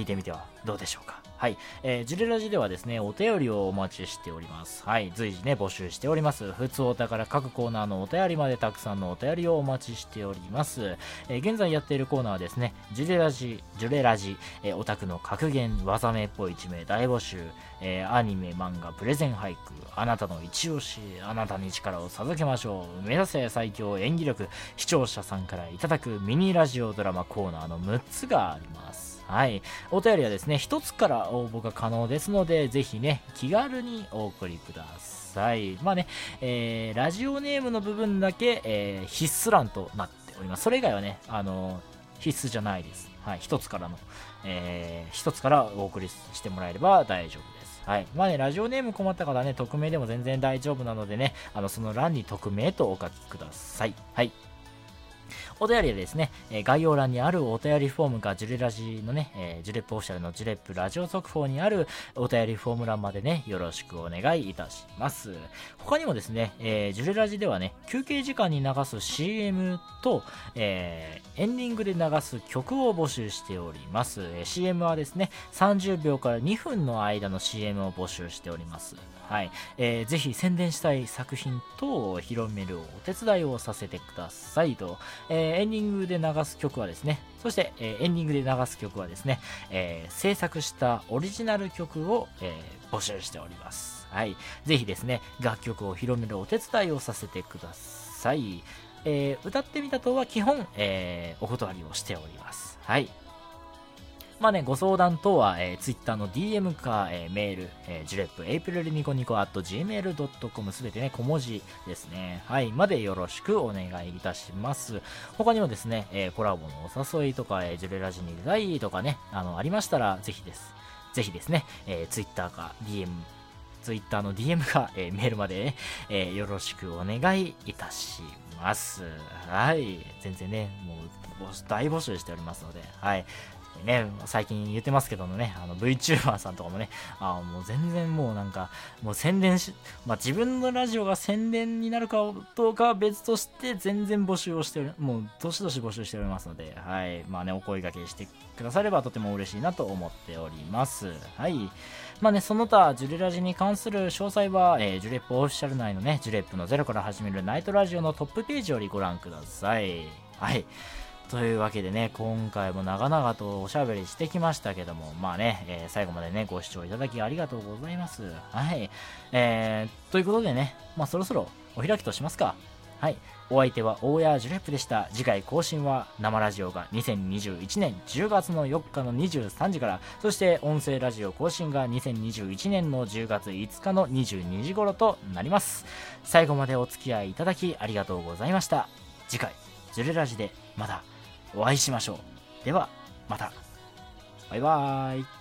いてみてはどうでしょうか。はい。えー、ジュレラジではですね、お便りをお待ちしております。はい。随時ね、募集しております。ふつおたから各コーナーのお便りまでたくさんのお便りをお待ちしております。えー現在やっているコーナーはですね、ジュレラジ、ジュレラジ、えーオタクの格言、技名っぽい一名大募集、えーアニメ、漫画、プレゼン俳句、あなたの一押し、あなたに力を授けましょう、目指せ最強演技力、視聴者さんからいただくミニラジオドラマコーナーの6つがあります。はい。お便りはですね、1つから応募が可能ですので、ぜひね、気軽にお送りください。まあね、えーラジオネームの部分だけ、えー必須欄となっております。それ以外はね、あの必須じゃないです。はい。1つからの、えー、1つからお送りしてもらえれば大丈夫です。はい。まあね、ラジオネーム困った方はね、匿名でも全然大丈夫なのでね、あの、その欄に匿名とお書きください。はい。お便りはですね、え概要欄にあるお便りフォームか、ジュレラジのね、えジュレップオフィシャルのジュレップラジオ速報にあるお便りフォーム欄までね、よろしくお願いいたします。他にもですね、えジュレラジではね、休憩時間に流す CM と、えエンディングで流す曲を募集しております。え CM はですね、30秒から2分の間の CM を募集しております。はい。えーぜひ宣伝したい作品等を広めるお手伝いをさせてくださいと、えーエンディングで流す曲はですね、そして、えーエンディングで流す曲はですね、えー制作したオリジナル曲を、えー募集しております。はい。ぜひですね、楽曲を広めるお手伝いをさせてください。え歌ってみたとは基本、えお断りをしております。はい。まあね、ご相談等は、えー、Twitter の DM か、えーメール、えー、ジュレップ、エイプリルニコニコ at gmail.com すべてね、小文字ですね。はい、までよろしくお願いいたします。他にもですね、えーコラボのお誘いとか、えージュレラジに出たいとかね、あの、ありましたら、ぜひです。ぜひですね、えー、Twitter か DM、Twitter の DM か、えーメールまで、えーよろしくお願いいたします。はい。全然ね、もう、大募集しておりますので、はい。ね、最近言ってますけどもね、あの VTuber さんとかもね、あもう全然もうなんか、もう宣伝し、まあ自分のラジオが宣伝になるかどうかは別として、全然募集をしており、もうどしどし募集しておりますので、はい。まあね、お声掛けしてくださればとても嬉しいなと思っております。はい。まあね、その他、ジュレラジに関する詳細は、えージュレップオフィシャル内のね、ジュレップのゼロから始めるナイトラジオのトップページよりご覧ください。はい。というわけでね、今回も長々とおしゃべりしてきましたけども、まあね、えー最後までね、ご視聴いただきありがとうございます。はい。えー、ということでね、まあそろそろお開きとしますか。はい。お相手は大谷ジュレップでした。次回更新は生ラジオが2021年10月の4日の23時から、そして音声ラジオ更新が2021年の10月5日の22時頃となります。最後までお付き合いいただきありがとうございました。次回、ジュレラジでまたお会いしましょう。では、また。バイバーイ。